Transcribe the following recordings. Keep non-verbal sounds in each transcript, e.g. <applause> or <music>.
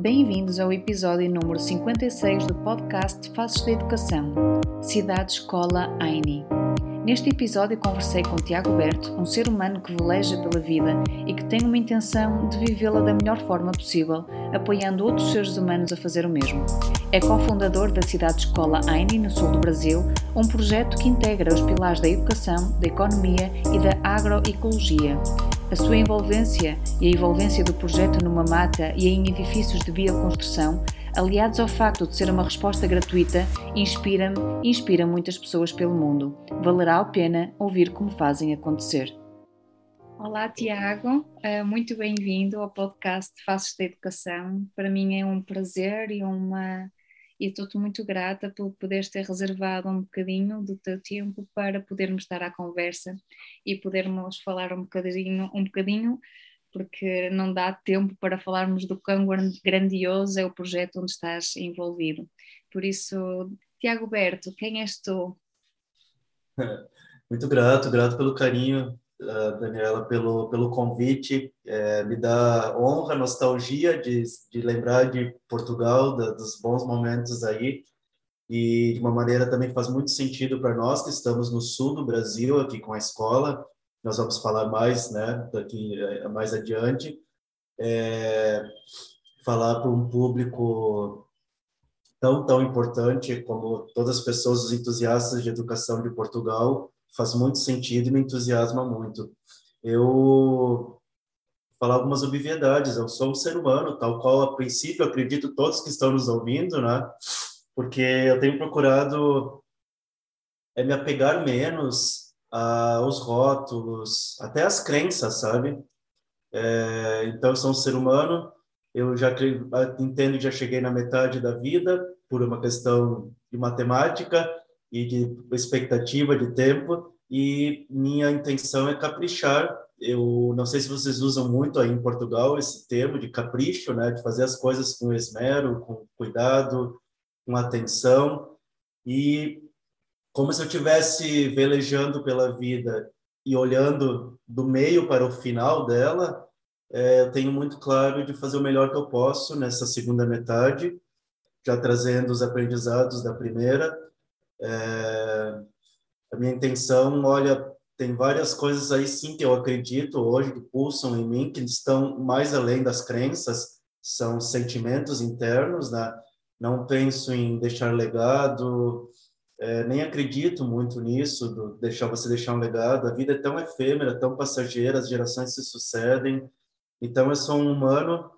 Bem-vindos ao episódio número 56 do podcast Faces da Educação, Cidade Escola AINI. Neste episódio conversei com Tiago Berto, um ser humano que veleja pela vida e que tem uma intenção de vivê-la da melhor forma possível, apoiando outros seres humanos a fazer o mesmo. É cofundador da Cidade Escola AINI, no sul do Brasil, um projeto que integra os pilares da educação, da economia e da agroecologia. A sua envolvência e a envolvência do projeto numa mata e em edifícios de bioconstrução, aliados ao facto de ser uma resposta gratuita, inspira-me e inspira muitas pessoas pelo mundo. Valerá a pena ouvir como fazem acontecer. Olá, Tiago, eh, muito bem-vindo ao podcast Faces da Educação. Para mim é um prazer e uma e estou-te muito grata por poderes ter reservado um bocadinho do teu tempo para podermos estar à conversa e podermos falar um bocadinho, um bocadinho porque não dá tempo para falarmos do quão grandioso é o projeto onde estás envolvido. Por isso, Tiago Berto, quem és tu? <laughs> Muito grato, grato pelo carinho Daniela, pelo, pelo convite. É, me dá honra, nostalgia de, de lembrar de Portugal, da, dos bons momentos aí. E de uma maneira também faz muito sentido para nós que estamos no sul do Brasil, aqui com a escola. Nós vamos falar mais né, daqui é, mais adiante. É, falar para um público tão, tão importante como todas as pessoas, os entusiastas de educação de Portugal, faz muito sentido e me entusiasma muito. Eu falar algumas obviedades, eu sou um ser humano, tal qual a princípio acredito todos que estão nos ouvindo, né? Porque eu tenho procurado é me apegar menos aos rótulos, até às crenças, sabe? É, então eu sou um ser humano, eu já entendo que já cheguei na metade da vida por uma questão de matemática e de expectativa de tempo e minha intenção é caprichar. Eu não sei se vocês usam muito aí em Portugal esse termo de capricho, né, de fazer as coisas com esmero, com cuidado, com atenção e como se eu tivesse velejando pela vida e olhando do meio para o final dela, é, eu tenho muito claro de fazer o melhor que eu posso nessa segunda metade, já trazendo os aprendizados da primeira é, a minha intenção, olha, tem várias coisas aí sim que eu acredito hoje que pulsam em mim, que estão mais além das crenças, são sentimentos internos, né? Não penso em deixar legado, é, nem acredito muito nisso, do deixar você deixar um legado. A vida é tão efêmera, tão passageira, as gerações se sucedem. Então, eu sou um humano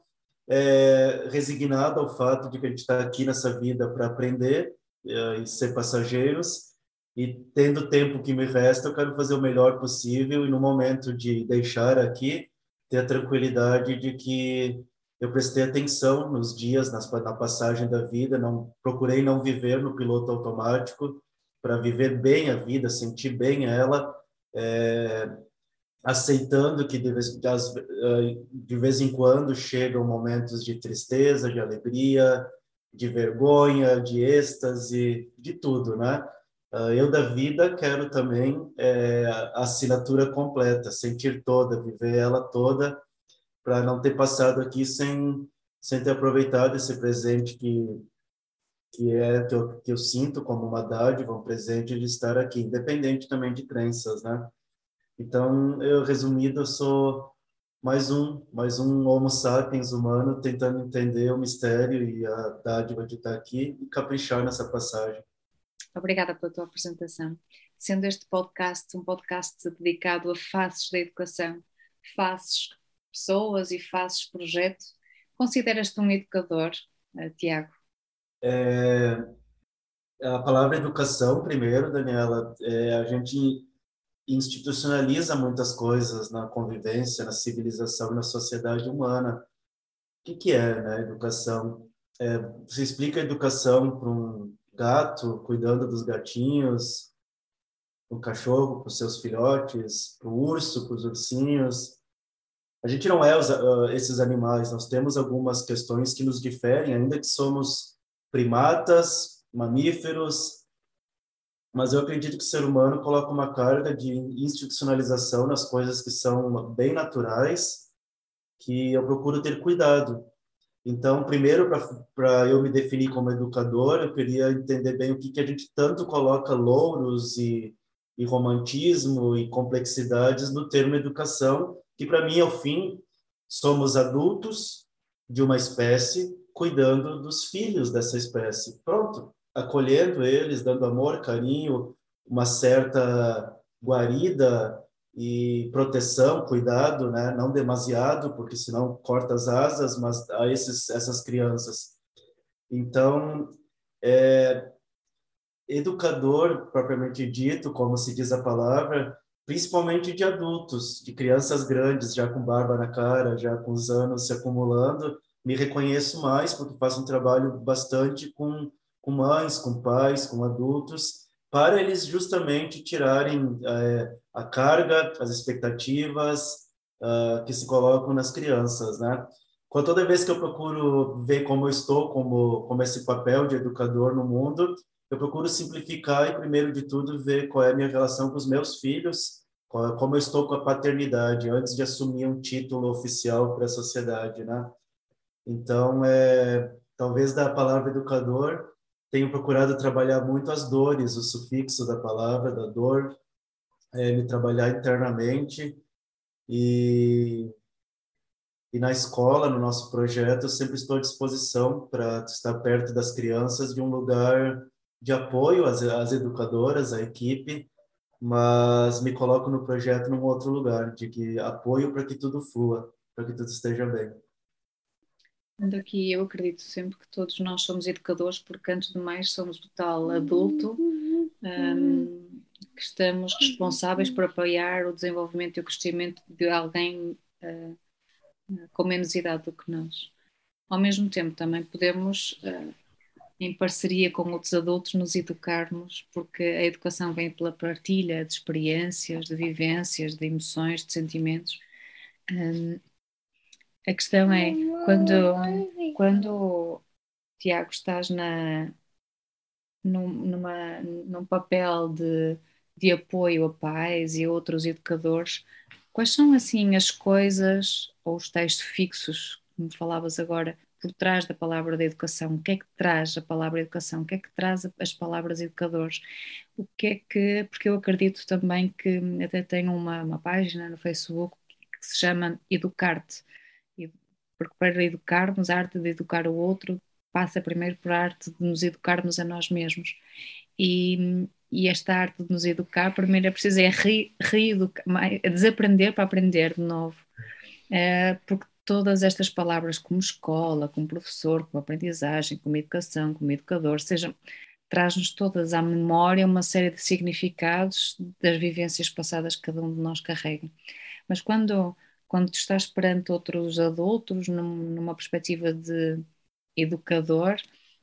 é, resignado ao fato de que a gente está aqui nessa vida para aprender eh, e ser passageiros. E tendo o tempo que me resta, eu quero fazer o melhor possível e no momento de deixar aqui, ter a tranquilidade de que eu prestei atenção nos dias, nas, na passagem da vida, não procurei não viver no piloto automático para viver bem a vida, sentir bem ela, é, aceitando que de vez, eh, de vez em quando chegam momentos de tristeza, de alegria, de vergonha, de êxtase, de tudo, né? Ah, eu da vida quero também é, a assinatura completa, sentir toda, viver ela toda, para não ter passado aqui sem sem ter aproveitado esse presente que que é que eu, que eu sinto como uma dádiva, um presente de estar aqui, independente também de crenças, né? Então, eu resumido, eu sou mais um, mais um Homo sapiens humano tentando entender o mistério e a dádiva de estar aqui e caprichar nessa passagem. Obrigada pela tua apresentação. Sendo este podcast um podcast dedicado a faces da educação, faces pessoas e faces projeto, consideras-te um educador, uh, Tiago? É, a palavra educação, primeiro, Daniela, é, a gente institucionaliza muitas coisas na convivência, na civilização, na sociedade humana. O que, que é né, educação? é, você explica a educação para um gato cuidando dos gatinhos, para cachorro, para os seus filhotes, para o urso, para os ursinhos. A gente não é os, uh, esses animais, nós temos algumas questões que nos diferem, ainda que somos primatas, mamíferos, mas eu acredito que o ser humano coloca uma carga de institucionalização nas coisas que são bem naturais, que eu procuro ter cuidado. Então, primeiro, para eu me definir como educador, eu queria entender bem o que, que a gente tanto coloca louros e, e romantismo e complexidades no termo educação, que para mim, ao fim, somos adultos de uma espécie cuidando dos filhos dessa espécie. Pronto, acolhendo eles, dando amor, carinho, uma certa guarida e proteção, cuidado, né? Não demasiado, porque senão corta as asas, mas a esses, essas crianças. Então, é, educador propriamente dito, como se diz a palavra, principalmente de adultos, de crianças grandes, já com barba na cara, já com os anos se acumulando, me reconheço mais porque faço um trabalho bastante com, com mães, com pais, com adultos, para eles justamente tirarem é, a carga, as expectativas uh, que se colocam nas crianças, né? Toda vez que eu procuro ver como eu estou, como como esse papel de educador no mundo, eu procuro simplificar e primeiro de tudo ver qual é a minha relação com os meus filhos, qual, como eu estou com a paternidade antes de assumir um título oficial para a sociedade, né? Então, é, talvez da palavra educador tenho procurado trabalhar muito as dores, o sufixo da palavra, da dor, é, me trabalhar internamente e e na escola, no nosso projeto, eu sempre estou à disposição para estar perto das crianças de um lugar de apoio às, às educadoras, à equipe, mas me coloco no projeto num outro lugar, de que apoio para que tudo flua, para que tudo esteja bem. Aqui eu acredito sempre que todos nós somos educadores, porque antes de mais somos o tal adulto um, que estamos responsáveis por apoiar o desenvolvimento e o crescimento de alguém uh, com menos idade do que nós. Ao mesmo tempo, também podemos, uh, em parceria com outros adultos, nos educarmos, porque a educação vem pela partilha de experiências, de vivências, de emoções, de sentimentos. Um, a questão é quando, quando Tiago estás na, num, numa, num papel de de apoio a pais e outros educadores, quais são assim as coisas ou os textos fixos, como falavas agora, por trás da palavra da educação? O que é que traz a palavra educação? O que é que traz as palavras educadores? O que é que, porque eu acredito também que até tenho uma, uma página no Facebook que se chama Educar-te, porque para educarmos, a arte de educar o outro passa primeiro por a arte de nos educarmos a nós mesmos. E, e esta arte de nos educar, primeiro é preciso é re, reeducar, é desaprender para aprender de novo. É, porque todas estas palavras, como escola, como professor, como aprendizagem, como educação, como educador, seja, traz-nos todas à memória uma série de significados das vivências passadas que cada um de nós carrega. Mas quando, quando estás perante outros adultos, num, numa perspectiva de educador,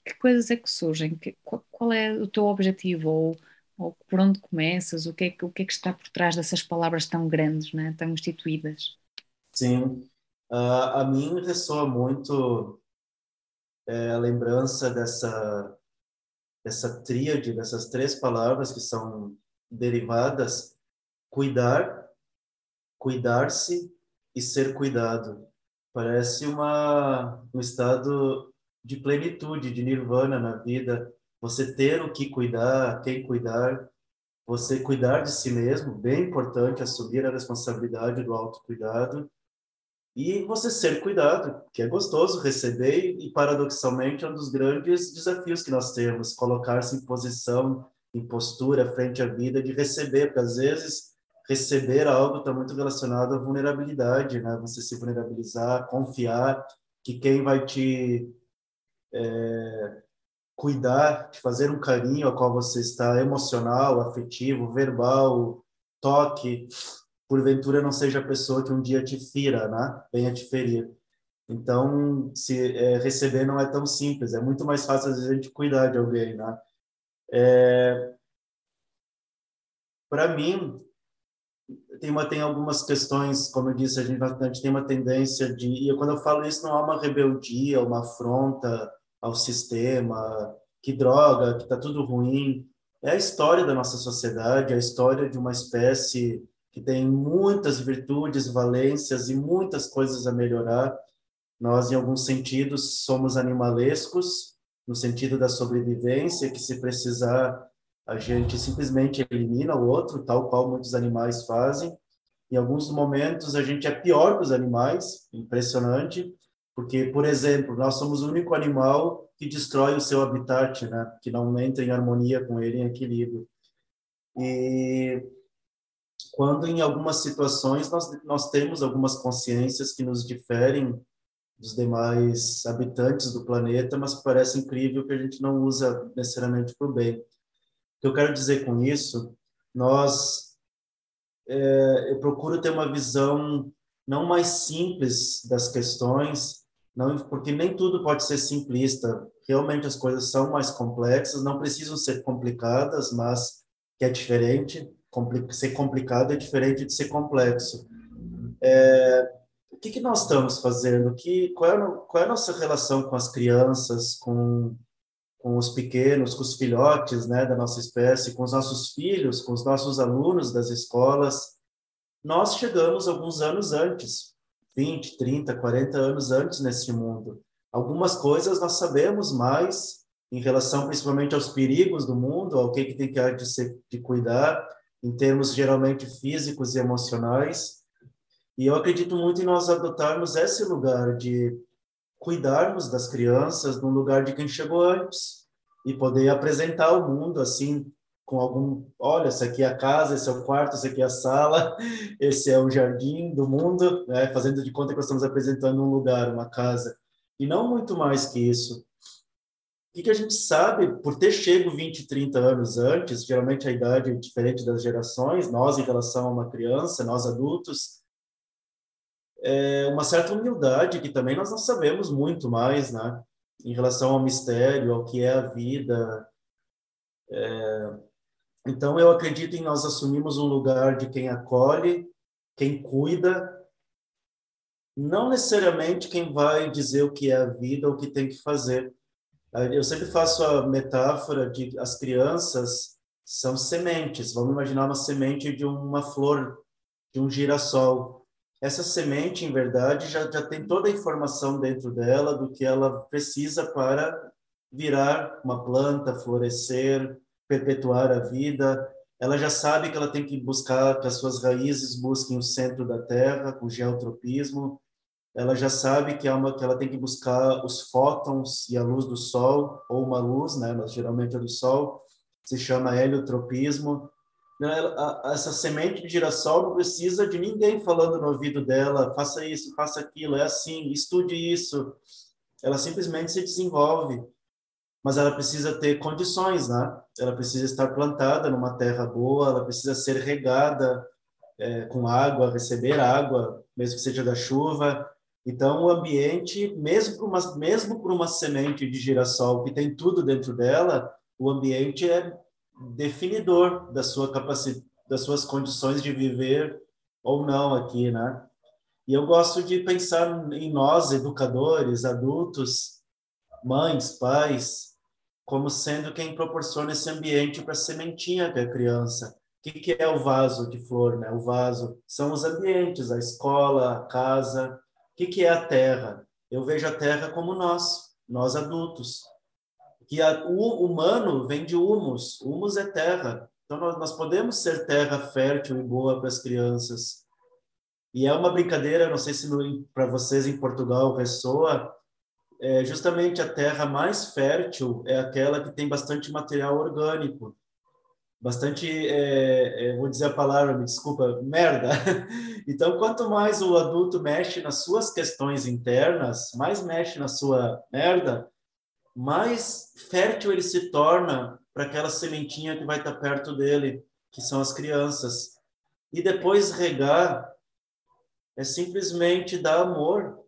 que coisas é que surgem? Que, qual, qual, é o teu objetivo? Ou ou por onde começas? O que é o que, é que está por trás dessas palavras tão grandes, né? tão instituídas? Sim, uh, a mim ressoa muito é, a lembrança dessa, dessa tríade, dessas três palavras que são derivadas: cuidar, cuidar-se e ser cuidado. Parece uma, um estado de plenitude, de nirvana na vida, você ter o que cuidar, quem cuidar, você cuidar de si mesmo, bem importante, assumir a responsabilidade do autocuidado, e você ser cuidado, que é gostoso receber, e paradoxalmente é um dos grandes desafios que nós temos, colocar-se em posição, em postura, frente à vida, de receber, porque às vezes receber algo está muito relacionado à vulnerabilidade, né? Você se vulnerabilizar, confiar que quem vai te é, cuidar, de fazer um carinho a qual você está emocional, afetivo, verbal, toque, porventura não seja a pessoa que um dia te fira, né? Venha te ferir. Então, se é, receber não é tão simples, é muito mais fácil às vezes a gente cuidar de alguém, né? É, Para mim, tem uma tem algumas questões, como eu disse, a gente, a gente tem uma tendência de, e quando eu falo isso não há uma rebeldia, uma afronta ao sistema, que droga, que está tudo ruim. É a história da nossa sociedade, é a história de uma espécie que tem muitas virtudes, valências e muitas coisas a melhorar. Nós, em alguns sentidos, somos animalescos, no sentido da sobrevivência, que se precisar, a gente simplesmente elimina o outro, tal qual muitos animais fazem. Em alguns momentos, a gente é pior que os animais, impressionante, porque, por exemplo, nós somos o único animal que destrói o seu habitat, né? que não entra em harmonia com ele, em equilíbrio. E quando em algumas situações nós, nós temos algumas consciências que nos diferem dos demais habitantes do planeta, mas parece incrível que a gente não usa necessariamente para o bem. O que eu quero dizer com isso, nós, é, eu procuro ter uma visão não mais simples das questões, não, porque nem tudo pode ser simplista. Realmente as coisas são mais complexas, não precisam ser complicadas, mas que é diferente. Ser complicado é diferente de ser complexo. É, o que, que nós estamos fazendo? Que, qual, é, qual é a nossa relação com as crianças, com, com os pequenos, com os filhotes né, da nossa espécie, com os nossos filhos, com os nossos alunos das escolas? Nós chegamos alguns anos antes, 20, 30, 40 anos antes nesse mundo. Algumas coisas nós sabemos mais em relação principalmente aos perigos do mundo, ao que, que tem que ser, de cuidar, em termos geralmente físicos e emocionais. E eu acredito muito em nós adotarmos esse lugar de cuidarmos das crianças no lugar de quem chegou antes e poder apresentar ao mundo assim com algum, olha, essa aqui é a casa, esse é o quarto, esse aqui é a sala, <laughs> esse é o jardim do mundo, né? fazendo de conta que nós estamos apresentando um lugar, uma casa, e não muito mais que isso. O que, a gente sabe, por ter chego 20, 30 anos antes, geralmente a idade é diferente das gerações, nós em relação a uma criança, nós adultos, é uma certa humildade que também nós não sabemos muito mais, né? Em relação ao mistério, ao que é a vida, é, então, eu acredito em nós assumirmos um lugar de quem acolhe, quem cuida, não necessariamente quem vai dizer o que é a vida o que tem que fazer. Eu sempre faço a metáfora de as crianças são sementes. Vamos imaginar uma semente de uma flor, de um girassol. Essa semente, em verdade, já, já tem toda a informação dentro dela do que ela precisa para virar uma planta, florescer, perpetuar a vida, ela já sabe que ela tem que buscar, que as suas raízes busquem o centro da Terra, com geotropismo, ela já sabe que, é uma, que ela tem que buscar os fótons e a luz do Sol, ou uma luz, né, mas geralmente é do Sol, se chama heliotropismo. Essa semente de girassol não precisa de ninguém falando no ouvido dela, faça isso, faça aquilo, é assim, estude isso. Ela simplesmente se desenvolve mas ela precisa ter condições, né? Ela precisa estar plantada numa terra boa, ela precisa ser regada é, com água, receber água, mesmo que seja da chuva. Então, o ambiente, mesmo para uma, mesmo para uma semente de girassol que tem tudo dentro dela, o ambiente é definidor da sua capacidade, das suas condições de viver ou não aqui, né? E eu gosto de pensar em nós, educadores, adultos, mães, pais, como sendo quem proporciona esse ambiente para a sementinha que é a criança. O que, que é o vaso de flor? Né? O vaso são os ambientes, a escola, a casa. Que, que é a terra? Eu vejo a terra como nós, nós adultos. Que a, o humano vem de humus. Humus é terra. Então, nós, nós podemos ser terra fértil e boa para as crianças. E é uma brincadeira, não sei se para vocês em Portugal ressoa, é, justamente a terra mais fértil é aquela que tem bastante material orgânico, bastante, é, é, vou dizer a palavra, me desculpa, merda. <laughs> Então, quanto mais o adulto mexe nas suas questões internas, mais mexe na sua merda, mais fértil ele se torna para aquela sementinha que vai estar perto dele, que são as crianças. E depois regar é simplesmente dar amor,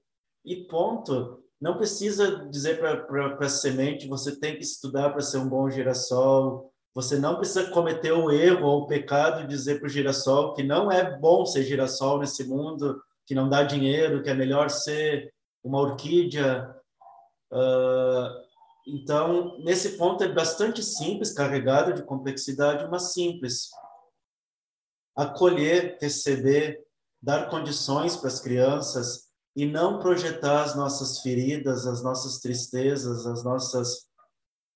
e ponto. Não precisa dizer para a semente, você tem que estudar para ser um bom girassol. Você não precisa cometer o erro ou o pecado de dizer para o girassol que não é bom ser girassol nesse mundo, que não dá dinheiro, que é melhor ser uma orquídea. Uh, então, nesse ponto é bastante simples, carregado de complexidade, mas simples. Acolher, receber, dar condições para as crianças e não projetar as nossas feridas, as nossas tristezas, as nossas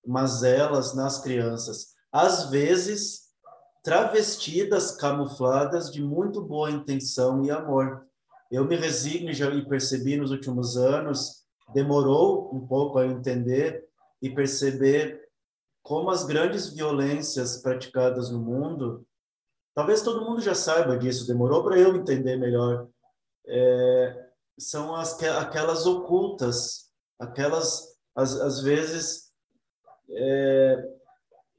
mazelas nas crianças. Às vezes, travestidas, camufladas de muito boa intenção e amor. Eu me resigno já e percebi nos últimos anos, demorou um pouco a entender e perceber como as grandes violências praticadas no mundo, talvez todo mundo já saiba disso, demorou para eu entender melhor, é, são as, aquelas ocultas, aquelas, às, vezes, é,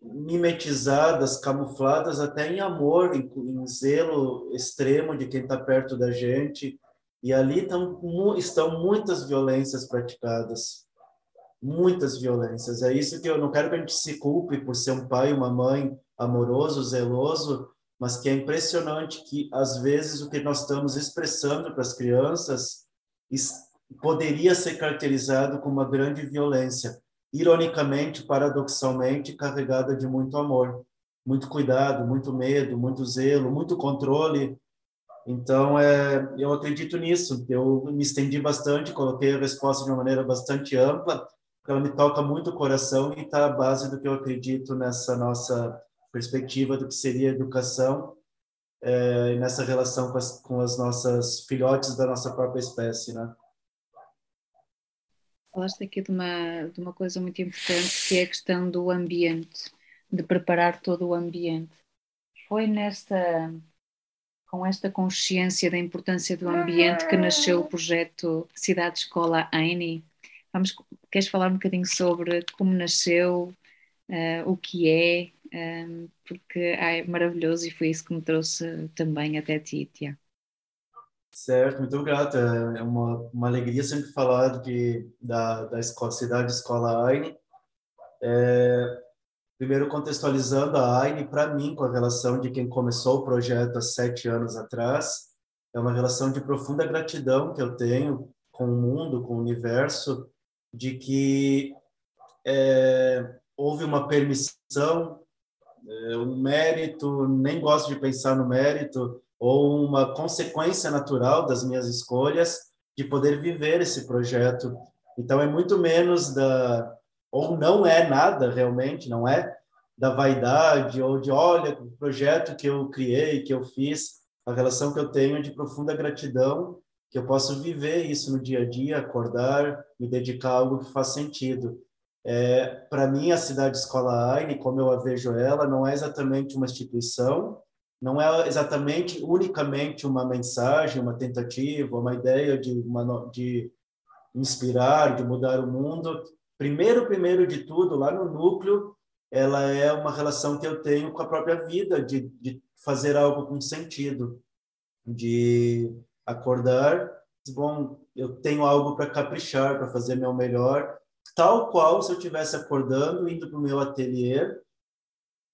mimetizadas, camufladas até em amor, em, em zelo extremo de quem está perto da gente, e ali tão, estão muitas violências praticadas. Muitas violências. É isso que eu não quero que a gente se culpe por ser um pai, uma mãe amoroso, zeloso, mas que é impressionante que às vezes o que nós estamos expressando para as crianças poderia ser caracterizado como uma grande violência, ironicamente, paradoxalmente, carregada de muito amor, muito cuidado, muito medo, muito zelo, muito controle. Então, é, eu acredito nisso. Eu me estendi bastante, coloquei a resposta de uma maneira bastante ampla, ela me toca muito o coração e está a base do que eu acredito nessa nossa perspectiva do que seria educação é, nessa relação com as, com as nossas filhotes da nossa própria espécie, né? Falaste aqui de uma, de uma coisa muito importante que é a questão do ambiente, de preparar todo o ambiente. Foi nesta, com esta consciência da importância do ambiente que nasceu o projeto Cidade Escola AINI? Vamos, queres falar um bocadinho sobre como nasceu, uh, o que é, um, ehm, porque ah, é maravilhoso e foi isso que me trouxe também até ti, Tiago. Certo, muito grato. É uma, uma alegria sempre falar de, da, da escola, cidade Escola Aine. É, primeiro, contextualizando a Aine, para mim, com a relação de quem começou o projeto há sete anos atrás, é uma relação de profunda gratidão que eu tenho com o mundo, com o universo, de que é, houve uma permissão, é, um mérito, nem gosto de pensar no mérito, ou uma consequência natural das minhas escolhas de poder viver esse projeto. Então é muito menos da ou não é nada realmente, não é da vaidade ou de olha o projeto que eu criei, que eu fiz, a relação que eu tenho de profunda gratidão que eu posso viver isso no dia a dia, acordar, me dedicar a algo que faz sentido. É, Para mim, a cidade escola AINE, como eu a vejo ela, não é exatamente uma instituição, não é exatamente, unicamente uma mensagem, uma tentativa, uma ideia de, uma, de inspirar, de mudar o mundo. Primeiro, primeiro de tudo, lá no núcleo, ela é uma relação que eu tenho com a própria vida, de, de fazer algo com sentido, de acordar, bom, eu tenho algo para caprichar, para fazer meu melhor, tal qual se eu estivesse acordando, indo para o meu ateliê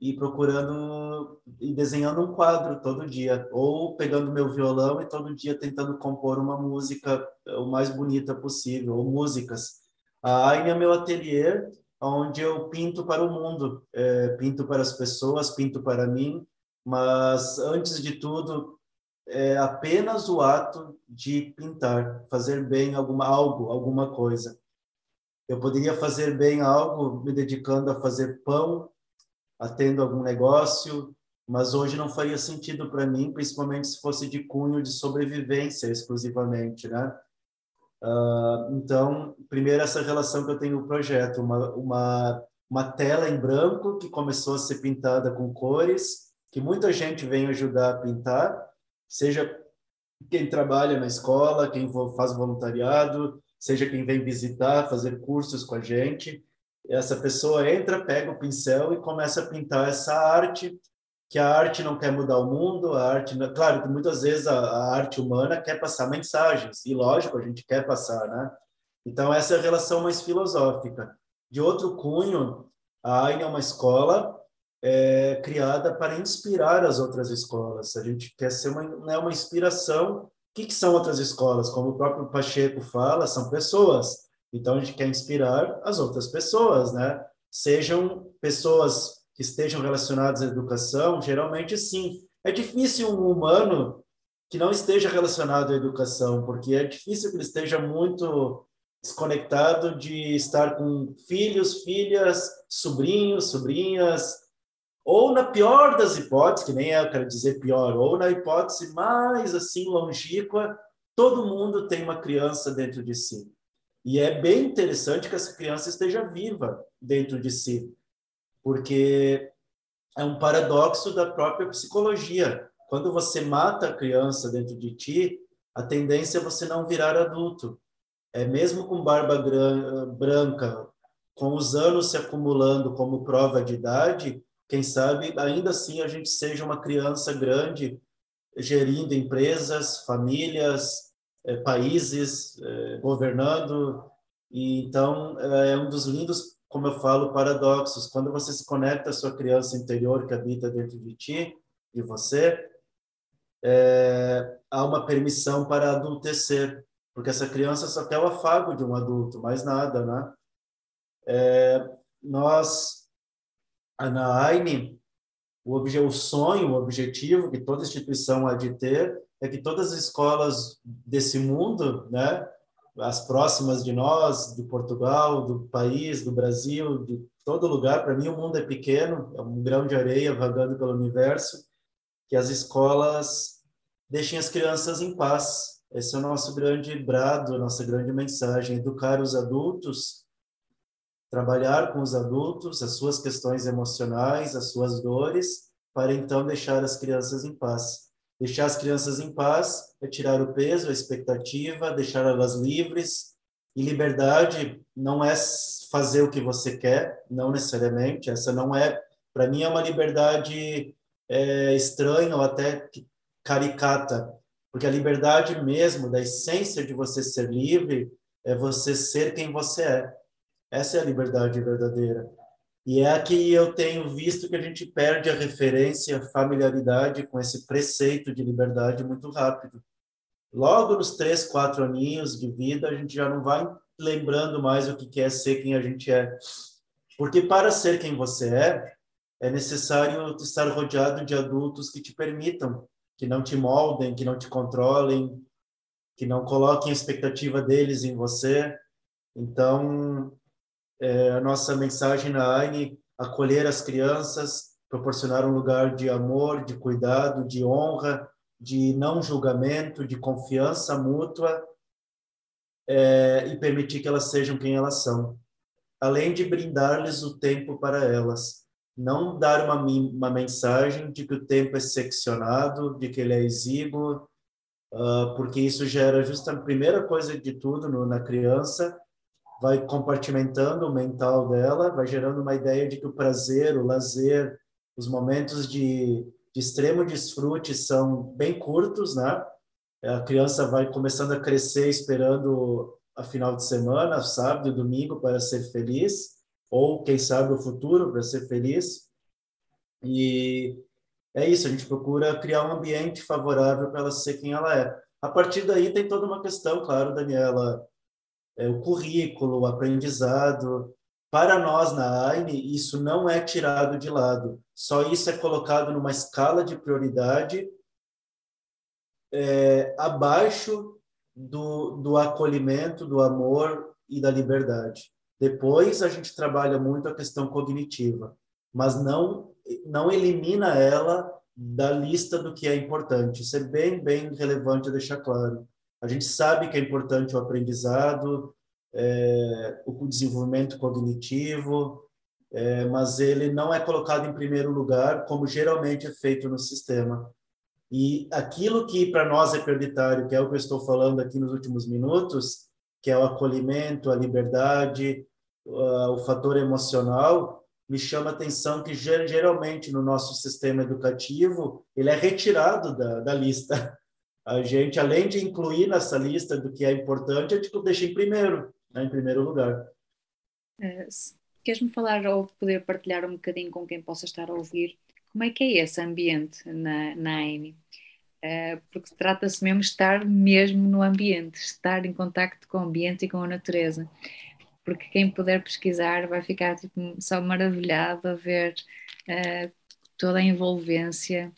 e procurando e desenhando um quadro todo dia, ou pegando meu violão e todo dia tentando compor uma música o mais bonita possível, ou músicas. A Aine é meu ateliê, onde eu pinto para o mundo, é, pinto para as pessoas, pinto para mim, mas antes de tudo é apenas o ato de pintar, fazer bem alguma algo, alguma coisa. Eu poderia fazer bem algo me dedicando a fazer pão, atendo algum negócio, mas hoje não faria sentido para mim, principalmente se fosse de cunho de sobrevivência exclusivamente, né? Uh, então, primeiro essa relação que eu tenho com o projeto, uma, uma, uma tela em branco que começou a ser pintada com cores, que muita gente vem ajudar a pintar, seja quem trabalha na escola, quem faz voluntariado, seja quem vem visitar, fazer cursos com a gente. Essa pessoa entra, pega o pincel e começa a pintar essa arte que a arte não quer mudar o mundo, a arte, claro muitas vezes a, a, arte humana quer passar mensagens, e lógico, a gente quer passar, né? Então, essa é a relação mais filosófica. De outro cunho, a AINE é uma escola é, criada para inspirar as outras escolas. A gente quer ser uma, né, uma inspiração. O que, que são outras escolas? Como o próprio Pacheco fala, são pessoas. Então, a gente quer inspirar as outras pessoas, né? Sejam pessoas que estejam relacionados à educação, geralmente sim. É difícil um humano que não esteja relacionado à educação, porque é difícil que ele esteja muito desconectado de estar com filhos, filhas, sobrinhos, sobrinhas, ou na pior das hipóteses, que nem eu quero dizer pior, ou na hipótese mais assim longínqua, todo mundo tem uma criança dentro de si. E é bem interessante que essa criança esteja viva dentro de si porque é um paradoxo da própria psicologia. Quando você mata a criança dentro de ti, a tendência é você não virar adulto. É mesmo com barba branca, com os anos se acumulando como prova de idade, quem sabe ainda assim a gente seja uma criança grande, gerindo empresas, famílias, eh, países, eh, governando. E então é um dos lindos como eu falo, paradoxos. Quando você se conecta à sua criança interior que habita dentro de ti, de você, é, há uma permissão para adultecer, porque essa criança só quer o afago de um adulto, mais nada, né? É, nós, na AINE, o, obje, o sonho, o objetivo que toda instituição há de ter é que todas as escolas desse mundo, né, as próximas de nós, de Portugal, do país, do Brasil, de todo lugar. Para mim, o mundo é pequeno, é um grão de areia vagando pelo universo. Que as escolas deixem as crianças em paz. Esse é o nosso grande brado, nossa grande mensagem: educar os adultos, trabalhar com os adultos, as suas questões emocionais, as suas dores, para então deixar as crianças em paz. Deixar as crianças em paz é tirar o peso, a expectativa, deixar elas livres. E liberdade não é fazer o que você quer, não necessariamente. Essa não é, para mim, é uma liberdade é, estranha ou até caricata, porque a liberdade mesmo, da essência de você ser livre, é você ser quem você é. Essa é a liberdade verdadeira. E é aqui eu tenho visto que a gente perde a referência, a familiaridade com esse preceito de liberdade muito rápido. Logo nos três, quatro aninhos de vida, a gente já não vai lembrando mais o que é ser quem a gente é. Porque para ser quem você é, é necessário estar rodeado de adultos que te permitam, que não te moldem, que não te controlem, que não coloquem a expectativa deles em você. Então, é, a nossa mensagem na AINE, acolher as crianças, proporcionar um lugar de amor, de cuidado, de honra, de não julgamento, de confiança mútua é, e permitir que elas sejam quem elas são. Além de brindar-lhes o tempo para elas. Não dar uma, uma mensagem de que o tempo é seccionado, de que ele é exíguo, uh, porque isso gera justa a primeira coisa de tudo no, na criança, vai compartimentando o mental dela, vai gerando uma ideia de que o prazer, o lazer, os momentos de, de extremo desfrute são bem curtos, né? A criança vai começando a crescer esperando a final de semana, sábado e domingo para ser feliz, ou quem sabe o futuro para ser feliz. E é isso, a gente procura criar um ambiente favorável para ela ser quem ela é. A partir daí tem toda uma questão, claro, Daniela, é, o currículo, o aprendizado. Para nós na AINE, isso não é tirado de lado, só isso é colocado numa escala de prioridade é, abaixo do, do acolhimento, do amor e da liberdade. Depois a gente trabalha muito a questão cognitiva, mas não não elimina ela da lista do que é importante. Isso é bem bem relevante deixar claro. A gente sabe que é importante o aprendizado, é, o desenvolvimento cognitivo, é, mas ele não é colocado em primeiro lugar, como geralmente é feito no sistema. E aquilo que para nós é prioritário, que é o que eu estou falando aqui nos últimos minutos, que é o acolhimento, a liberdade, o fator emocional, me chama a atenção que geralmente no nosso sistema educativo ele é retirado da, da lista. A gente, além de incluir nessa lista do que é importante, a gente deixa em primeiro, né, em primeiro lugar. Uh, Queres-me falar ou poder partilhar um bocadinho com quem possa estar a ouvir como é que é esse ambiente na, na AINI? Uh, porque trata-se mesmo de estar mesmo no ambiente, estar em contacto com o ambiente e com a natureza porque quem puder pesquisar vai ficar tipo, só maravilhado a ver uh, toda a envolvência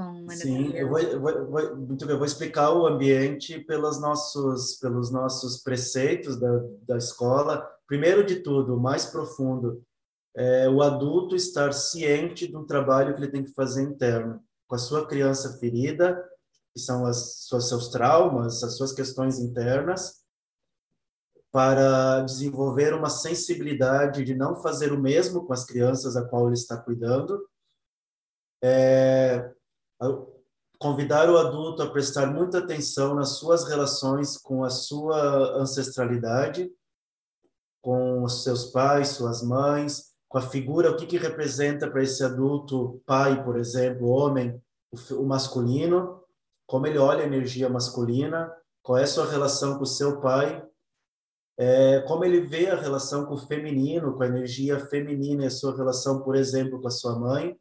com Sim, eu vou, eu vou, vou, muito bem, eu vou explicar o ambiente pelos nossos, pelos nossos preceitos da, da escola. Primeiro de tudo, o mais profundo, é o adulto estar ciente do trabalho que ele tem que fazer interno, com a sua criança ferida, que são as, seus traumas, as suas questões internas, para desenvolver uma sensibilidade de não fazer o mesmo com as crianças a qual ele está cuidando, é, convidar o adulto a prestar muita atenção nas suas relações com a sua ancestralidade, com os seus pais, suas mães, com a figura, o que, que representa para esse adulto, pai, por exemplo, homem, o, masculino, como ele olha a energia masculina, qual é a sua relação com o seu pai, é, como ele vê a relação com o feminino, com a energia feminina e a sua relação, por exemplo, com a sua mãe.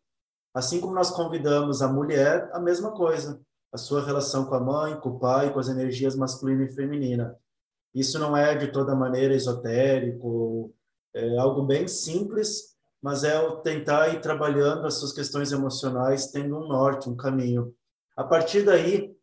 Assim como nós convidamos a mulher, a mesma coisa, a sua relação com a mãe, com o pai, com as energias masculina e feminina. Isso não é de toda maneira esotérico, é algo bem simples, mas é o tentar ir trabalhando as suas questões emocionais, tendo um norte, um caminho. A partir daí,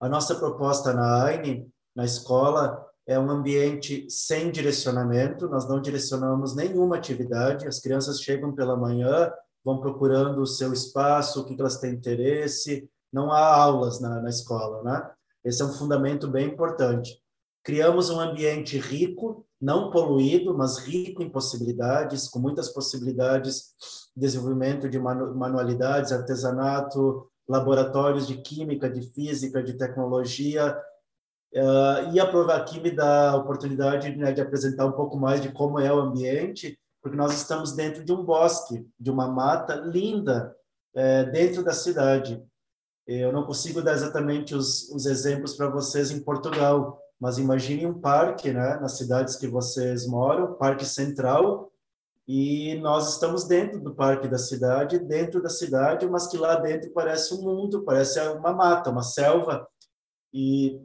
a nossa proposta na AINE, na escola, é um ambiente sem direcionamento, nós não direcionamos nenhuma atividade, as crianças chegam pela manhã, vão procurando o seu espaço, o que elas têm interesse, não há aulas na, na escola, né? Esse é um fundamento bem importante. Criamos um ambiente rico, não poluído, mas rico em possibilidades, com muitas possibilidades de desenvolvimento de manualidades, artesanato, laboratórios de química, de física, de tecnologia, Uh, e a aqui me dá a oportunidade né, de apresentar um pouco mais de como é o ambiente, porque nós estamos dentro de um bosque, de uma mata linda, é, dentro da cidade. Eu não consigo dar exatamente os, os exemplos para vocês em Portugal, mas imagine um parque, né, nas cidades que vocês moram, parque central, e nós estamos dentro do parque da cidade, dentro da cidade, mas que lá dentro parece um mundo, parece uma mata, uma selva, e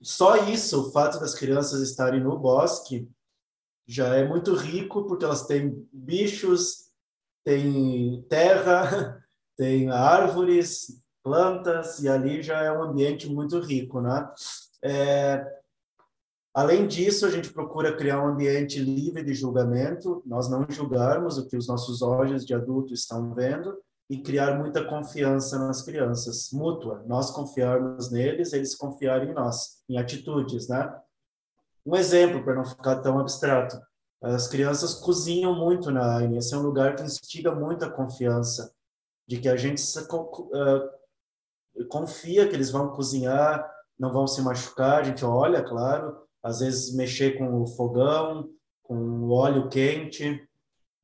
só isso, o fato das crianças estarem no bosque, já é muito rico, porque elas têm bichos, têm terra, <laughs> têm árvores, plantas, e ali já é um ambiente muito rico, né? É, além disso, a gente procura criar um ambiente livre de julgamento, nós não julgarmos o que os nossos olhos de adulto estão vendo, e criar muita confiança nas crianças, mútua. Nós confiarmos neles, eles confiarem em nós, em atitudes, né? Um exemplo, para não ficar tão abstrato. As crianças cozinham muito na AINE. Esse é um lugar que instiga muita confiança, de que a gente uh, confia que eles vão cozinhar, não vão se machucar. A gente olha, claro, às vezes mexer com o fogão, com o óleo quente,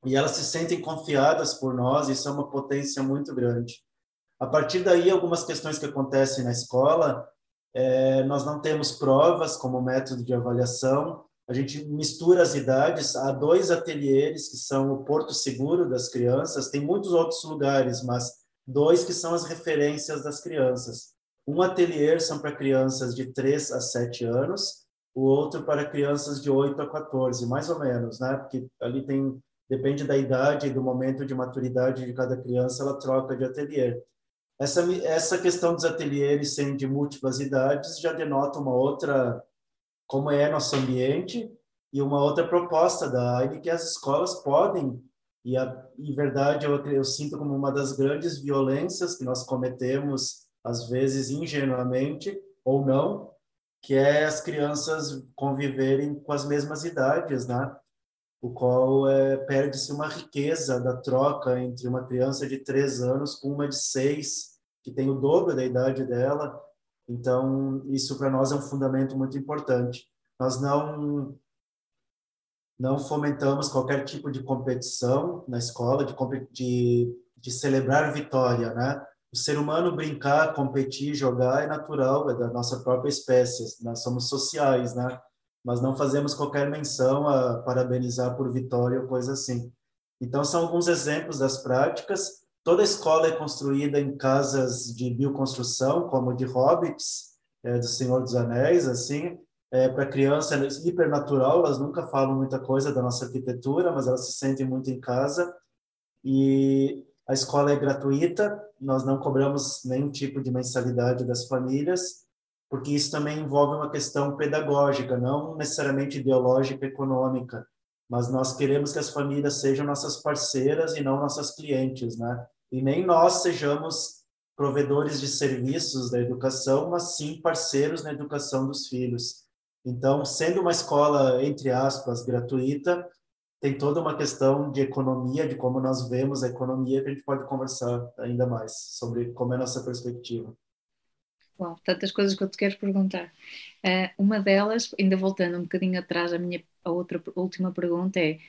e elas se sentem confiadas por nós, isso é uma potência muito grande. A partir daí, algumas questões que acontecem na escola, é, nós não temos provas como método de avaliação, a gente mistura as idades, há dois ateliês que são o porto seguro das crianças, tem muitos outros lugares, mas dois que são as referências das crianças. Um ateliê são para crianças de 3 a 7 anos, o outro para crianças de 8 a 14, mais ou menos, né? Porque ali tem depende da idade e do momento de maturidade de cada criança, ela troca de ateliê. Essa, essa questão dos ateliês sendo de múltiplas idades já denota uma outra, como é nosso ambiente, e uma outra proposta da AIDE que as escolas podem, e a, em verdade eu, eu sinto como uma das grandes violências que nós cometemos, às vezes ingenuamente ou não, que é as crianças conviverem com as mesmas idades, né? O qual é, perde-se uma riqueza da troca entre uma criança de três anos com uma de seis, que tem o dobro da idade dela. Então, isso para nós é um fundamento muito importante. Nós não não fomentamos qualquer tipo de competição na escola, de, de, de celebrar vitória, né? O ser humano brincar, competir, jogar é natural, é da nossa própria espécie, nós somos sociais, né? Mas não fazemos qualquer menção a parabenizar por vitória ou coisa assim. Então, são alguns exemplos das práticas. Toda escola é construída em casas de bioconstrução, como de Hobbits, é, do Senhor dos Anéis, assim, é, para criança é hipernatural, elas nunca falam muita coisa da nossa arquitetura, mas elas se sentem muito em casa. E a escola é gratuita, nós não cobramos nenhum tipo de mensalidade das famílias, porque isso também envolve uma questão pedagógica, não necessariamente ideológica econômica, mas nós queremos que as famílias sejam nossas parceiras e não nossas clientes, né? E nem nós sejamos provedores de serviços da educação, mas sim parceiros na educação dos filhos. Então, sendo uma escola, entre aspas, gratuita, tem toda uma questão de economia, de como nós vemos a economia, que a gente pode conversar ainda mais sobre como é a nossa perspectiva. Uau, tantas coisas que eu te quero perguntar. Uh, uma delas, ainda voltando um bocadinho atrás, a minha a outra a última pergunta é: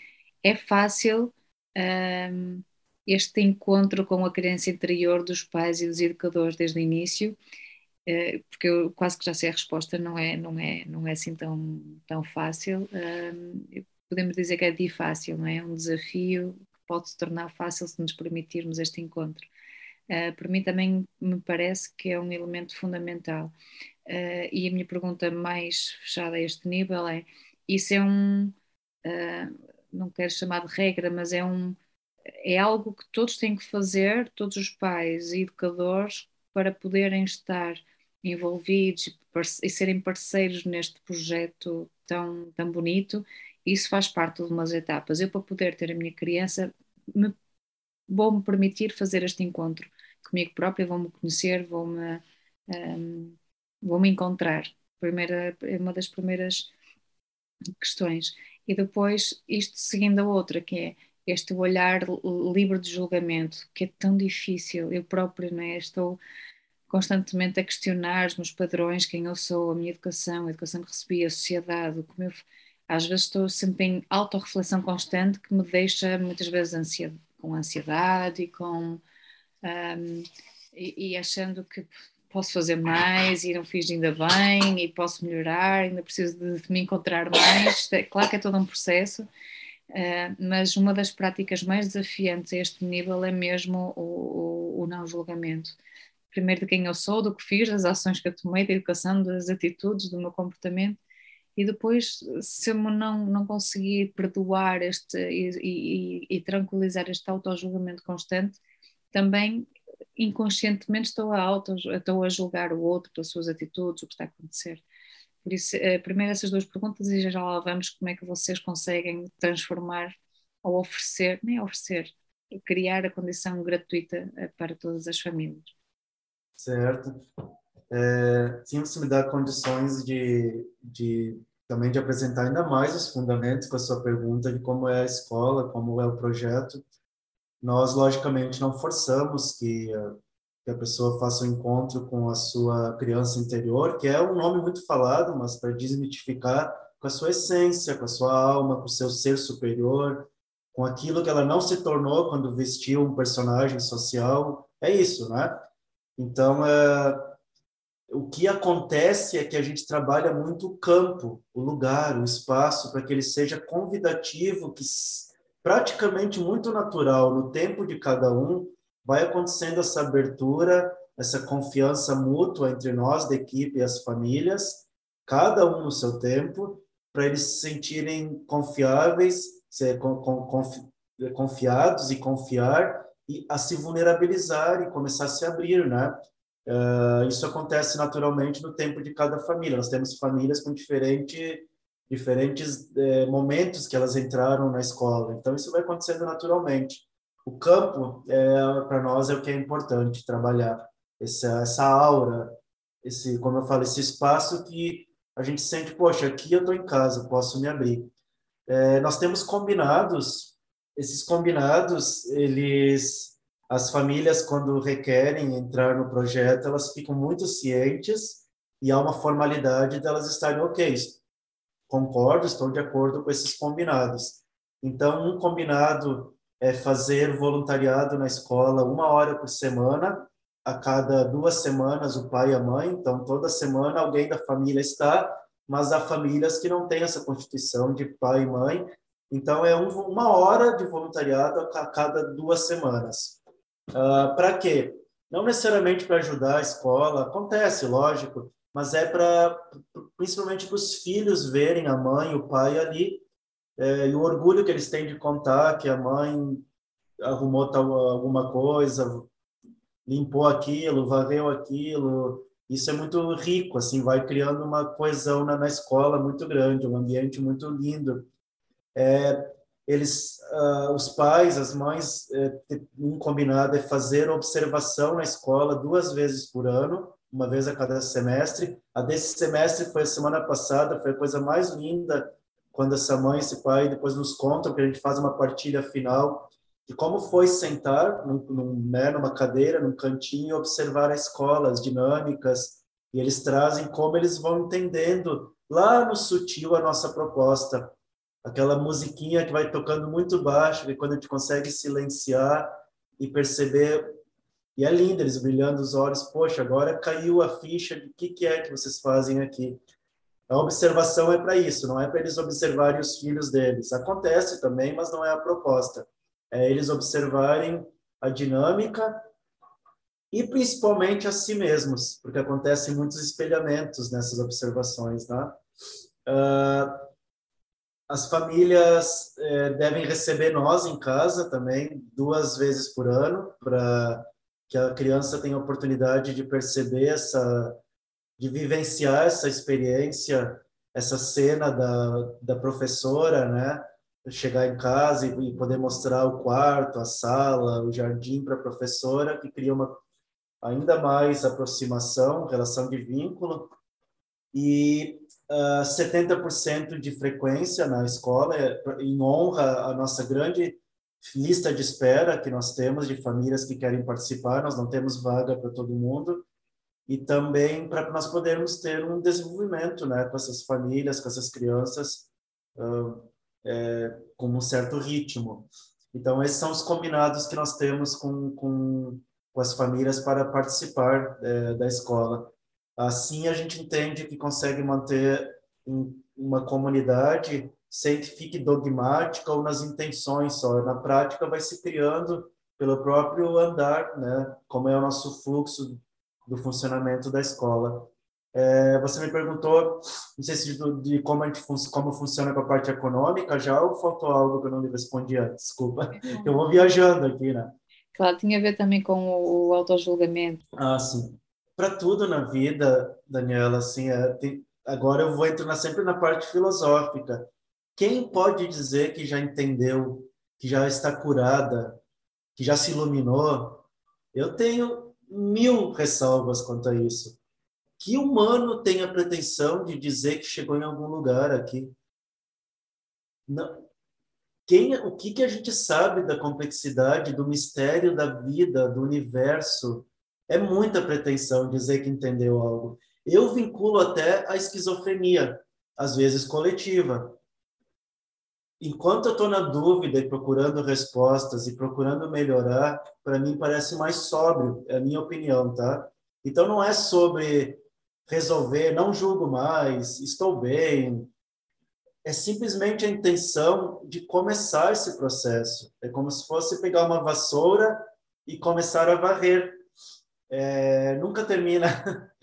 é fácil uh, este encontro com a criança interior dos pais e dos educadores desde o início? Eh, porque eu quase que já sei a resposta, não é, não é, não é assim tão, tão fácil. podemos dizer que é difícil, não é? É um desafio que pode se tornar fácil se nos permitirmos este encontro. Para mim também me parece que é um elemento fundamental. Uh, e a minha pergunta mais fechada a este nível é: isso é um, uh, não quero chamar de regra, mas é um, é algo que todos têm que fazer, todos os pais e educadores, para poderem estar envolvidos e serem parceiros neste projeto tão, tão bonito, isso faz parte de umas etapas. Eu, para poder ter a minha criança, me, vou-me permitir fazer este encontro comigo própria, vou-me conhecer, vou-me um, vou -me encontrar. Primeira, é uma das primeiras questões. E depois, isto seguindo a outra, que é este olhar livre de julgamento, que é tão difícil. Eu própria não é? estou constantemente a questionar os meus padrões, quem eu sou, a minha educação, a educação que recebi, a sociedade, como eu, às vezes estou sempre em autorreflexão constante que me deixa muitas vezes ansiedade, com ansiedade e com um, e, e, achando que posso fazer mais e não fiz ainda bem e posso melhorar, ainda preciso de, de me encontrar mais. É, claro que é todo um processo, uh, mas uma das práticas mais desafiantes a este nível é mesmo o, o, o não julgamento primeiro de quem eu sou, do que fiz, das ações que eu tomei, da educação, das atitudes, do meu comportamento, e depois, se eu não, não conseguir perdoar este e, e, e tranquilizar este auto-julgamento constante, também inconscientemente estou a, auto, estou a julgar o outro pelas suas atitudes, o que está a acontecer. Por isso, eh, primeiro essas duas perguntas e já lá vamos como é que vocês conseguem transformar ou oferecer, nem oferecer, criar a condição gratuita eh, para todas as famílias. Certo. É, se me dá condições de, de também de apresentar ainda mais os fundamentos com a sua pergunta de como é a escola, como é o projeto. Nós, logicamente, não forçamos que, que a pessoa faça um encontro com a sua criança interior, que é um nome muito falado, mas para desmitificar com a sua essência, com a sua alma, com o seu ser superior, com aquilo que ela não se tornou quando vestiu um personagem social. É isso, né? Então, é, o que acontece é que a gente trabalha muito o campo, o lugar, o espaço, para que ele seja convidativo, que praticamente muito natural, no tempo de cada um, vai acontecendo essa abertura, essa confiança mútua entre nós, da equipe e as famílias, cada um no seu tempo, para eles se sentirem confiáveis, ser confiados e confiar e a se vulnerabilizar e começar a se abrir, né? Uh, isso acontece naturalmente no tempo de cada família. Nós temos famílias com diferente, diferentes eh, momentos que elas entraram na escola. Então, isso vai acontecendo naturalmente. O campo, é, para nós, é o que é importante trabalhar. Essa, essa aura, esse, como eu falo, esse espaço que a gente sente, poxa, aqui eu estou em casa, posso me abrir. É, nós temos combinados esses combinados, eles, as famílias, quando requerem entrar no projeto, elas ficam muito cientes e há uma formalidade delas estarem ok. Concordo, estou de acordo com esses combinados. Então, um combinado é fazer voluntariado na escola uma hora por semana, a cada duas semanas o pai e a mãe, então toda semana alguém da família está, mas há famílias que não têm essa constituição de pai e mãe, então é um, uma hora de voluntariado a cada duas semanas. Uh, para quê? Não necessariamente para ajudar a escola, acontece, lógico, mas é para principalmente para os filhos verem a mãe o pai ali é, e o orgulho que eles têm de contar que a mãe arrumou tal, alguma coisa, limpou aquilo, varreu aquilo. Isso é muito rico, assim, vai criando uma coesão na, na escola muito grande, um ambiente muito lindo. É, eles, uh, os pais, as mães, é, um combinado é fazer observação na escola duas vezes por ano, uma vez a cada semestre. A desse semestre foi a semana passada, foi a coisa mais linda quando essa mãe, esse pai depois nos contam que a gente faz uma partilha final de como foi sentar num, num, né, numa cadeira, num cantinho, e observar a escola, as dinâmicas, e eles trazem como eles vão entendendo lá no sutil a nossa proposta. Aquela musiquinha que vai tocando muito baixo, e quando a gente consegue silenciar e perceber e é lindo, eles brilhando os olhos. Poxa, agora caiu a ficha de que, que é que vocês fazem aqui. A observação é para isso, não é para eles observarem os filhos deles. Acontece também, mas não é a proposta. É eles observarem a dinâmica e principalmente a si mesmos, porque acontecem muitos espelhamentos nessas observações, né? Uh, as famílias eh, devem receber nós em casa também duas vezes por ano para que a criança tenha a oportunidade de perceber essa, de vivenciar essa experiência, essa cena da, da professora, né? Chegar em casa e, e poder mostrar o quarto, a sala, o jardim para a professora, que cria uma ainda mais aproximação, relação de vínculo. E uh, ah, 70% de frequência na escola, é, em honra à nossa grande lista de espera que nós temos de famílias que querem participar, nós não temos vaga para todo mundo, e também para nós podermos ter um desenvolvimento né, com essas famílias, com essas crianças, uh, é, com um certo ritmo. Então, esses são os combinados que nós temos com, com, com as famílias para participar é, da escola. Assim, a gente entende que consegue manter uma comunidade sem que fique dogmática ou nas intenções só. Na prática, vai se criando pelo próprio andar, né? Como é o nosso fluxo do funcionamento da escola. É, você me perguntou, não sei se de, de como a gente como funciona com a parte econômica já ou faltou algo que eu não lhe respondi antes? Desculpa, eu vou viajando aqui, né? Claro, tinha a ver também com o, o autojulgamento. Ah, sim. Para tudo na vida, Daniela, assim, é, tem, agora eu vou entrar sempre na parte filosófica. Quem pode dizer que já entendeu, que já está curada, que já se iluminou? Eu tenho mil ressalvas quanto a isso. Que humano tem a pretensão de dizer que chegou em algum lugar aqui? Não. Quem, o que, que a gente sabe da complexidade, do mistério da vida, do universo? É muita pretensão dizer que entendeu algo. Eu vinculo até a esquizofrenia, às vezes coletiva enquanto eu estou na dúvida e procurando respostas e procurando melhorar, para mim parece mais sóbrio, é a minha opinião, tá? Então não é sobre resolver, não julgo mais, estou bem. É simplesmente a intenção de começar esse processo. É como se fosse pegar uma vassoura e começar a varrer. É, nunca termina. <laughs>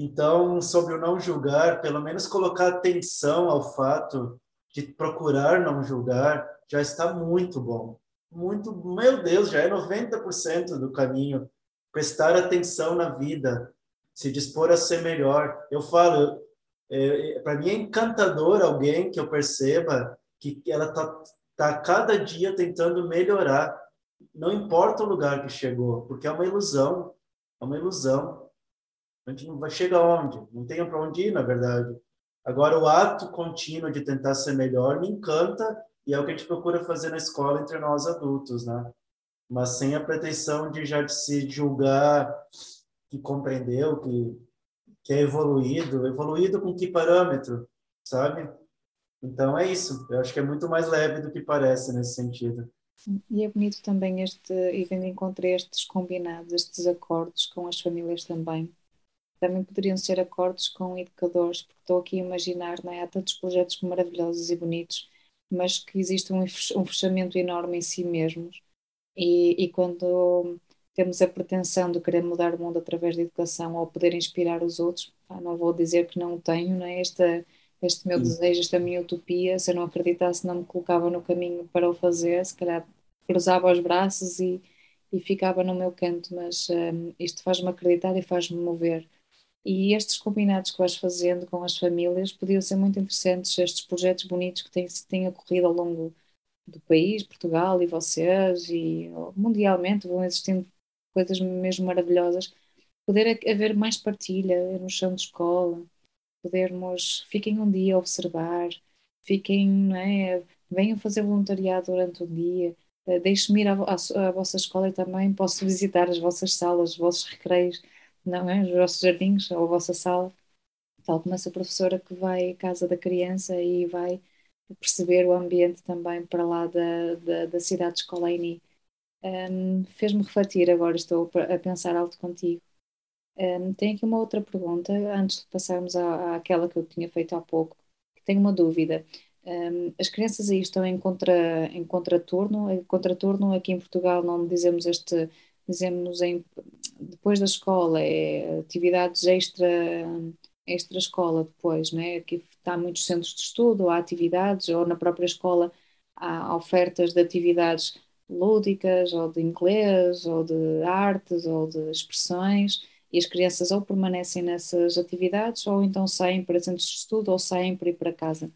Então, sobre o não julgar, pelo menos colocar atenção ao fato de procurar não julgar, já está muito bom. Muito, meu Deus, já é 90% do caminho. Prestar atenção na vida, se dispor a ser melhor. Eu falo, é, é, para mim é encantador alguém que eu perceba que ela está tá cada dia tentando melhorar. Não importa o lugar que chegou, porque é uma ilusão. É uma ilusão. A gente não vai chegar onde? Não tem para onde ir, na verdade. Agora, o ato contínuo de tentar ser melhor me encanta e é o que a gente procura fazer na escola entre nós adultos, né? Mas sem a pretensão de já se julgar que compreendeu, que, que é evoluído. Evoluído com que parâmetro, sabe? Então é isso. Eu acho que é muito mais leve do que parece nesse sentido. E é bonito também este, e vendo encontrar estes combinados, estes acordos com as famílias também. Também poderiam ser acordos com educadores, porque estou aqui a imaginar, não é? há tantos projetos maravilhosos e bonitos, mas que existe um fechamento enorme em si mesmos. E, e quando temos a pretensão de querer mudar o mundo através da educação ou poder inspirar os outros, não vou dizer que não o tenho, não é? Esta, este meu desejo, esta minha utopia, se eu não acreditasse, não me colocava no caminho para o fazer, se calhar cruzava os braços e, e ficava no meu canto, mas um, isto faz-me acreditar e faz-me mover. E estes combinados que vais fazendo com as famílias podiam ser muito interessantes, estes projetos bonitos que têm, têm ocorrido ao longo do país, Portugal e vocês, e mundialmente vão existindo coisas mesmo maravilhosas. Poder haver mais partilha no chão de escola, podermos, fiquem um dia a observar, fiquem, não é, venham fazer voluntariado durante o dia, eh, deixe-me ir à, à, à, vossa escola e também posso <laughs> visitar as vossas salas, os vossos recreios, não é? os vossos jardins ou a vossa sala, tal como essa professora que vai à casa da criança e vai perceber o ambiente também para lá da, da, da cidade de Escolaini. Um, Fez-me refletir agora, estou a pensar alto contigo. Um, tenho aqui uma outra pergunta, antes de passarmos à, àquela que eu tinha feito há pouco, que tenho uma dúvida. Um, as crianças aí estão em, contra, em contraturno, em contraturno aqui em Portugal não dizemos este, dizemos em, depois da escola, é atividades extra, extra escola depois, né? Aqui está muitos centros de estudo, há atividades, ou na própria escola há ofertas de atividades lúdicas, ou de inglês, ou de artes, ou de expressões, e as crianças ou permanecem nessas atividades ou então saem para centros de estudo ou saem para ir para casa.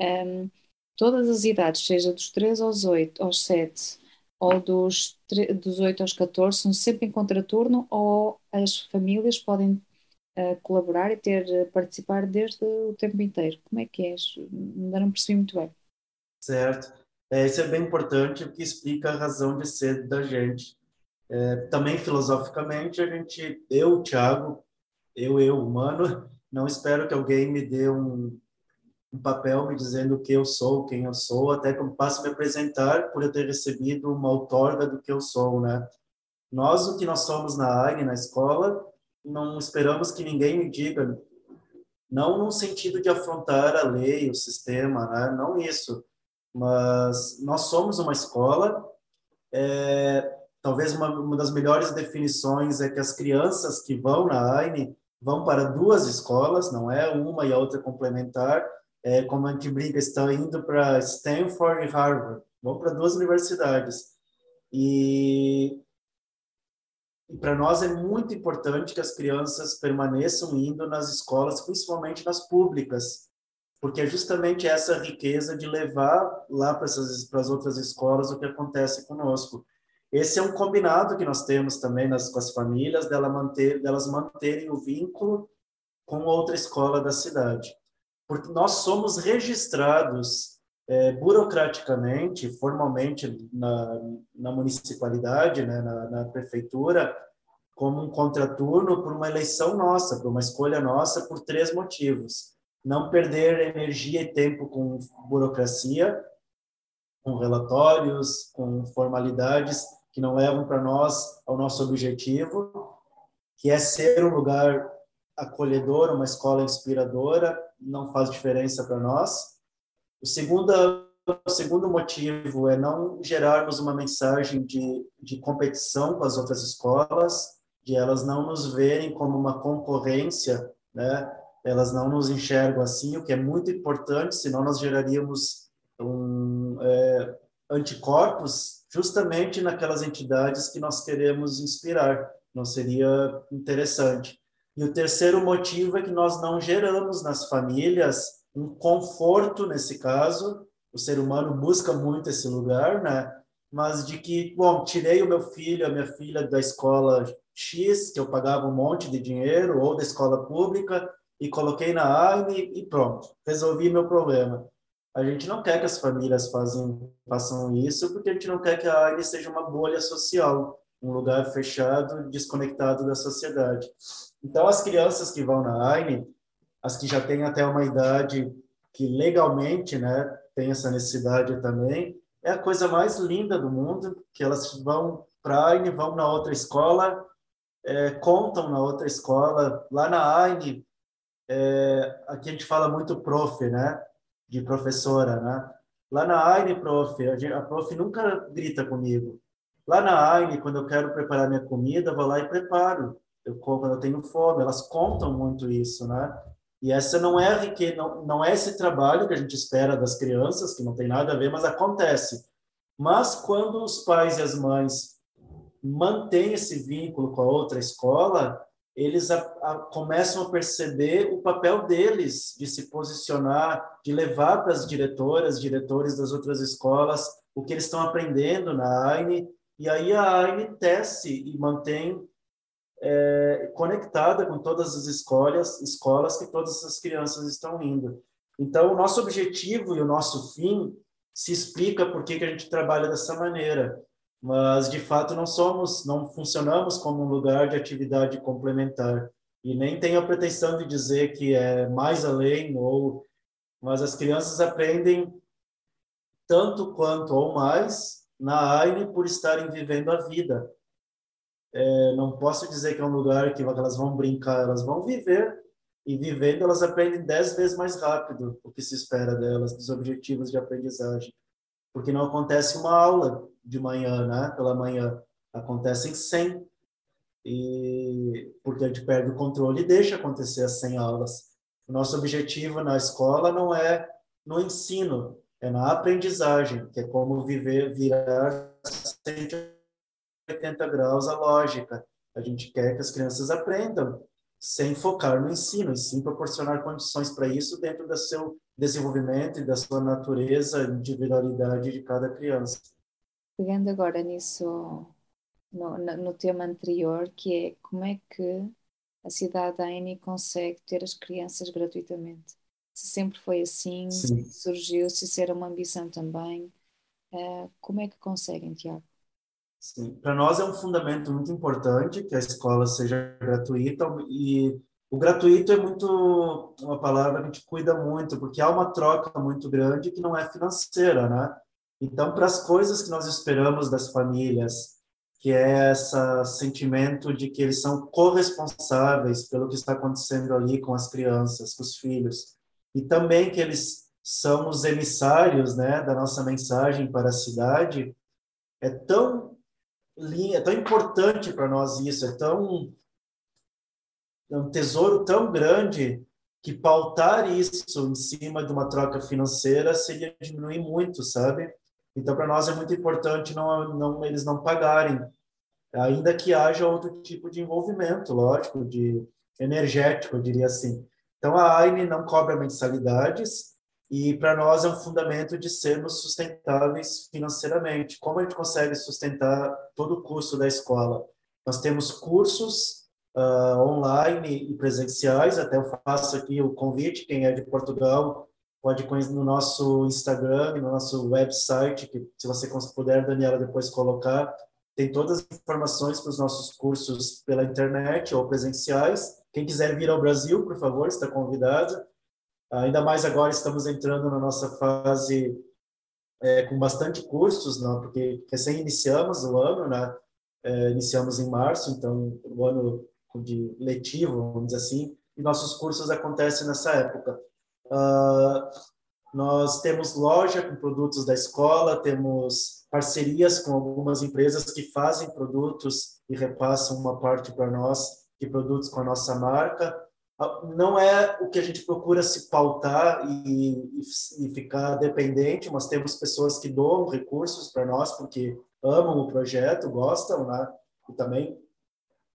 Um, todas as idades, seja dos 3 aos 8, aos 7 ou dos, dos 8 aos 14, são sempre em contraturno ou as famílias podem uh, colaborar e ter, uh, participar desde o tempo inteiro. Como é que é? Ainda não percebi muito bem. Certo. É, isso é bem importante, porque explica a razão de ser da gente. É, também filosoficamente, a gente, eu, Thiago, eu, eu, humano, não espero que alguém me dê um, um papel me dizendo que eu sou, quem eu sou, até que eu passe a me apresentar por eu ter recebido uma outorga do que eu sou, né? Nós, o que nós somos na AG, na escola, não esperamos que ninguém me diga, não no sentido de afrontar a lei, o sistema, né? Não isso, mas nós somos uma escola, é, talvez uma, uma das melhores definições é que as crianças que vão na AINE vão para duas escolas, não é uma e a outra complementar, é, como a gente brinca, estão indo para Stanford e Harvard, vão para duas universidades. E, e para nós é muito importante que as crianças permaneçam indo nas escolas, principalmente nas públicas, porque é justamente essa riqueza de levar lá para as outras escolas o que acontece conosco. Esse é um combinado que nós temos também nas, com as famílias, dela manter, delas manterem o vínculo com outra escola da cidade. Porque nós somos registrados é, burocraticamente, formalmente na, na municipalidade, né, na, na prefeitura, como um contraturno por uma eleição nossa, por uma escolha nossa, por três motivos. Não perder energia e tempo com burocracia, com relatórios, com formalidades que não levam para nós ao nosso objetivo, que é ser um lugar acolhedor, uma escola inspiradora, não faz diferença para nós. O segundo, o segundo motivo é não gerarmos uma mensagem de, de competição com as outras escolas, de elas não nos verem como uma concorrência, né? Elas não nos enxergam assim, o que é muito importante, senão nós geraríamos um, é, anticorpos justamente naquelas entidades que nós queremos inspirar. Não seria interessante. E o terceiro motivo é que nós não geramos nas famílias um conforto nesse caso. O ser humano busca muito esse lugar, né? Mas de que, bom, tirei o meu filho, a minha filha da escola X, que eu pagava um monte de dinheiro, ou da escola pública, e coloquei na AINE e pronto, resolvi meu problema. A gente não quer que as famílias façam isso, porque a gente não quer que a AINE seja uma bolha social, um lugar fechado, desconectado da sociedade. Então, as crianças que vão na AINE, as que já têm até uma idade que legalmente, né, tem essa necessidade também, é a coisa mais linda do mundo, que elas vão para a AINE, vão na outra escola, é, contam na outra escola. Lá na AINE, é, aqui a gente fala muito prof, né, de professora, né? Lá na AINE, prof, a, prof nunca grita comigo. Lá na AINE, quando eu quero preparar minha comida, vou lá e preparo. Eu quando eu tenho fome. Elas contam muito isso, né? E essa não é que não, não é esse trabalho que a gente espera das crianças, que não tem nada a ver, mas acontece. Mas quando os pais e as mães mantêm esse vínculo com a outra escola, eles a, a, começam a perceber o papel deles de se posicionar, de levar para as diretoras, diretores das outras escolas, o que eles estão aprendendo na AINE, e aí a AINE tece e mantém é, conectada com todas as escolas, escolas que todas as crianças estão indo. Então, o nosso objetivo e o nosso fim se explica por que, que a gente trabalha dessa maneira, mas de fato não somos, não funcionamos como um lugar de atividade complementar. E nem tenho a pretensão de dizer que é mais além ou, mas as crianças aprendem tanto quanto ou mais na AINE por estarem vivendo a vida, é, não posso dizer que é um lugar que elas vão brincar, elas vão viver e vivendo elas aprendem dez vezes mais rápido o que se espera delas, dos objetivos de aprendizagem, porque não acontece uma aula de manhã, né? Pela manhã acontecem 100 e porque a gente perde o controle e deixa acontecer as 100 aulas. O nosso objetivo na escola não é no ensino, é na aprendizagem, que é como viver, virar 180 graus a lógica. A gente quer que as crianças aprendam sem focar no ensino, e sim proporcionar condições para isso dentro do seu desenvolvimento e da sua natureza, individualidade de cada criança. Pegando agora nisso, no, no tema anterior, que é como é que a cidade da Eni consegue ter as crianças gratuitamente? Se sempre foi assim, se surgiu, se isso era uma ambição também, uh, como é que conseguem, Tiago? Sim, para nós é um fundamento muito importante que a escola seja gratuita e o gratuito é muito uma palavra que a gente cuida muito porque há uma troca muito grande que não é financeira, né? Então, para as coisas que nós esperamos das famílias, que é esse sentimento de que eles são corresponsáveis pelo que está acontecendo ali com as crianças, com os filhos, e também que eles são os emissários, né, da nossa mensagem para a cidade, é tão é tão importante para nós isso, é tão é um tesouro tão grande que pautar isso em cima de uma troca financeira seria diminuir muito, sabe? Então para nós é muito importante não, não eles não pagarem, ainda que haja outro tipo de envolvimento, lógico, de energético, eu diria assim. Então a AINE não cobra mensalidades, e para nós é um fundamento de sermos sustentáveis financeiramente. Como a gente consegue sustentar todo o custo da escola? Nós temos cursos uh, online e presenciais, até eu faço aqui o convite, quem é de Portugal pode conhecer no nosso Instagram, no nosso website, que se você puder, Daniela, depois colocar, tem todas as informações para os nossos cursos pela internet ou presenciais. Quem quiser vir ao Brasil, por favor, está convidado. Ainda mais agora estamos entrando na nossa fase é, com bastante cursos, não? porque recém iniciamos o ano, né? É, iniciamos em março, então o ano de letivo, vamos dizer assim, e nossos cursos acontecem nessa época. Uh, nós temos loja com produtos da escola, temos parcerias com algumas empresas que fazem produtos e repassam uma parte para nós de produtos com a nossa marca não é o que a gente procura se pautar e, e, e, ficar dependente, mas temos pessoas que doam recursos para nós porque amam o projeto, gostam, né? E também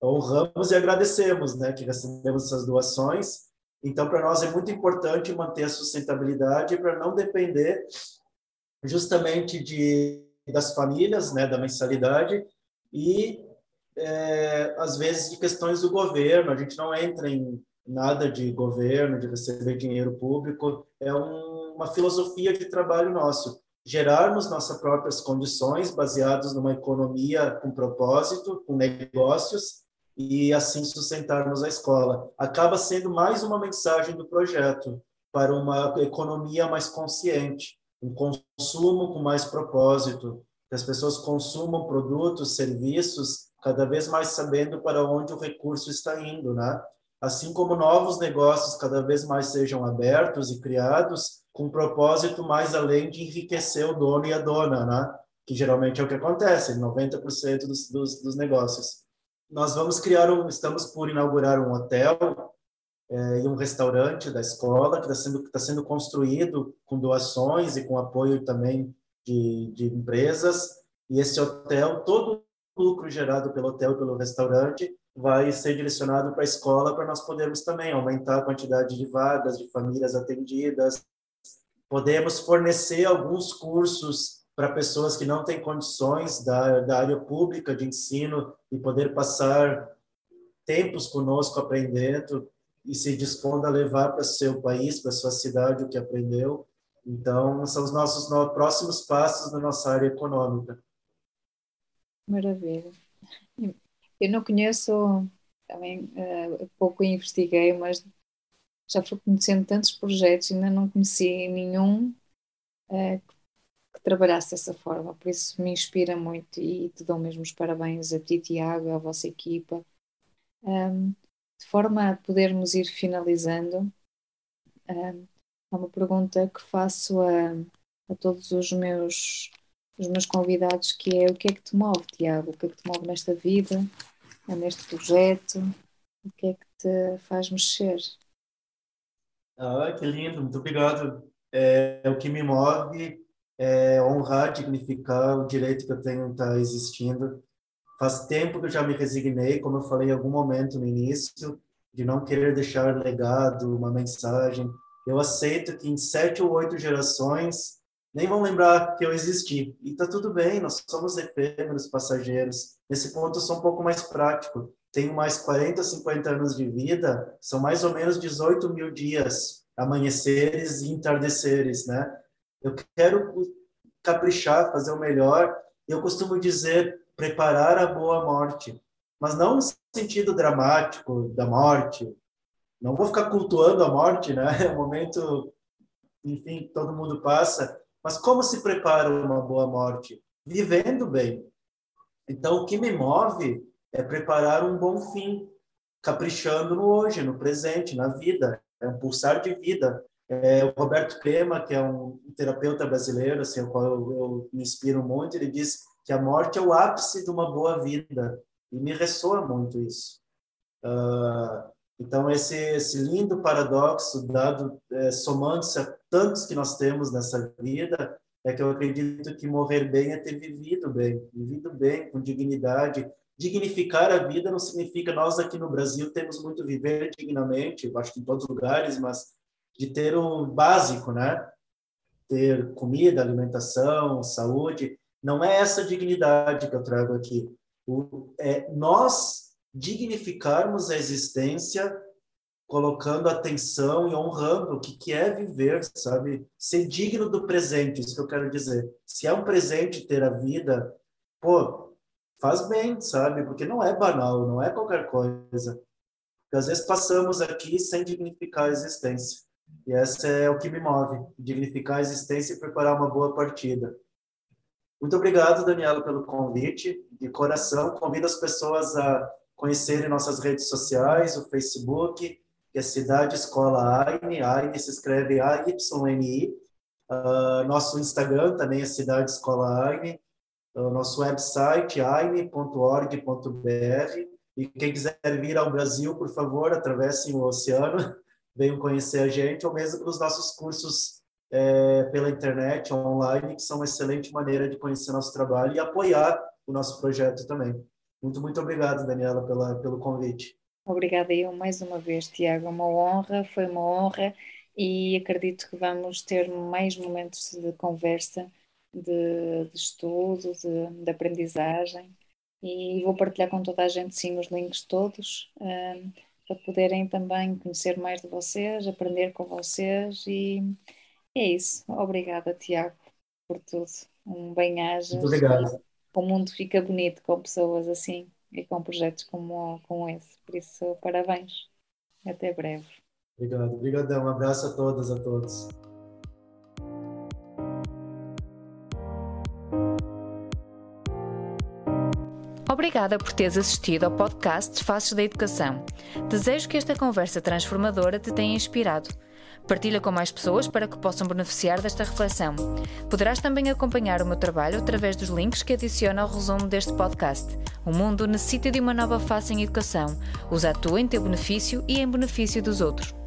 honramos e agradecemos, né, que recebemos essas doações. Então, para nós é muito importante manter a sustentabilidade para não depender justamente de das famílias, né, da mensalidade e é, às vezes de questões do governo. A gente não entra em nada de governo, de receber dinheiro público, é um, uma filosofia de trabalho nosso. Gerarmos nossas próprias condições baseadas numa economia com propósito, com negócios, e assim sustentarmos a escola. Acaba sendo mais uma mensagem do projeto. para uma economia mais consciente, um consumo com mais propósito, que as pessoas consumam produtos, serviços, cada vez mais sabendo para onde o recurso está indo, né? Assim como novos negócios cada vez mais sejam abertos e criados com um propósito mais além de enriquecer o dono e a dona, né? Que geralmente é o que acontece, 90% dos, dos, dos negócios. Nós vamos criar um, estamos por inaugurar um hotel é, e um restaurante da escola que está sendo, tá sendo construído com doações e com apoio também de, de empresas. E esse hotel, todo o lucro gerado pelo hotel e pelo restaurante vai ser direcionado para a escola para nós podermos também aumentar a quantidade de vagas, de famílias atendidas. Podemos fornecer alguns cursos para pessoas que não têm condições da, da área pública de ensino e poder passar tempos conosco aprendendo e se dispondo a levar para seu país, para sua cidade o que aprendeu. Então, são os nossos próximos passos na nossa área econômica. Maravilha. Eu não conheço, também uh, pouco investiguei, mas já fui conhecendo tantos projetos, ainda não conheci nenhum uh, que trabalhasse dessa forma, por isso me inspira muito e te dou mesmo os parabéns a ti, Tiago, à vossa equipa. Um, de forma a podermos ir finalizando, um, há uma pergunta que faço a, a todos os meus, os meus convidados, que é o que é que te move, Tiago? O que é que te move nesta vida, neste projeto? O que é que te faz mexer? Ah, que lindo, muito obrigado. É, o que me move é honrar, dignificar o direito que eu tenho estar existindo. Faz tempo que eu já me resignei, como eu falei em algum momento no início, de não querer deixar legado, uma mensagem. Eu aceito que em sete ou oito gerações nem vão lembrar que eu existi. E tá tudo bem, nós somos efêmeros, passageiros. Nesse ponto eu sou um pouco mais prático. Tenho mais 40, 50 anos de vida, são mais ou menos 18 mil dias, amanheceres e entardeceres, né? Eu quero caprichar, fazer o melhor. Eu costumo dizer, preparar a boa morte. Mas não no sentido dramático da morte. Não vou ficar cultuando a morte, né? <laughs> É um momento, enfim, todo mundo passa. Mas como se prepara uma boa morte? Vivendo bem. Então, o que me move é preparar um bom fim, caprichando no hoje, no presente, na vida. É um pulsar de vida. É, o Roberto Crema, que é um terapeuta brasileiro, assim, qual eu, eu me inspiro muito, ele diz que a morte é o ápice de uma boa vida. E me ressoa muito isso. Uh, então, esse, esse lindo paradoxo, dado é, somando-se a tantos que nós temos nessa vida, é que eu acredito que morrer bem é ter vivido bem, vivido bem, com dignidade. Dignificar a vida não significa nós aqui no Brasil temos muito viver dignamente, acho que em todos os lugares, mas de ter o básico, né? Ter comida, alimentação, saúde. Não é essa dignidade que eu trago aqui. O, é, nós dignificarmos a existência colocando atenção e honrando o que, que é viver, sabe? Ser digno do presente, isso que eu quero dizer. Se é um presente ter a vida, pô, faz bem, sabe? Porque não é banal, não é qualquer coisa. Porque às vezes passamos aqui sem dignificar a existência. E essa é o que me move, dignificar a existência e preparar uma boa partida. Muito obrigado, Daniela, pelo convite. De coração, convido as pessoas a conhecerem nossas redes sociais, o Facebook, que é Cidade Escola AINE, AINE se escreve A-Y-N-I. Uh, nosso Instagram também é Cidade Escola AINE. Uh, nosso website, aine.org.br. E quem quiser vir ao Brasil, por favor, atravessem o oceano, <laughs> venham conhecer a gente, ou mesmo para os nossos cursos é, pela internet, online, que são uma excelente maneira de conhecer nosso trabalho e apoiar o nosso projeto também. Muito, muito obrigado, Daniela, pela, pelo convite. Obrigada eu mais uma vez, Tiago. Uma honra, foi uma honra e acredito que vamos ter mais momentos de conversa, de, de estudo, de, de, aprendizagem e vou partilhar com toda a gente sim os links todos um, para poderem também conhecer mais de vocês, aprender com vocês e é isso. Obrigada, Tiago, por tudo. Um bem-aja. Muito obrigado. O mundo fica bonito com pessoas assim e com projetos como, como esse. Por isso, parabéns. Até breve. Obrigado, obrigadão. Um abraço a todas, a todos. Obrigada por teres assistido ao podcast Faces da Educação. Desejo que esta conversa transformadora te tenha inspirado. Partilha com mais pessoas para que possam beneficiar desta reflexão. Poderás também acompanhar o meu trabalho através dos links que adiciono ao resumo deste podcast. O mundo necessita de uma nova face em educação. Usa a tua em teu benefício e em benefício dos outros.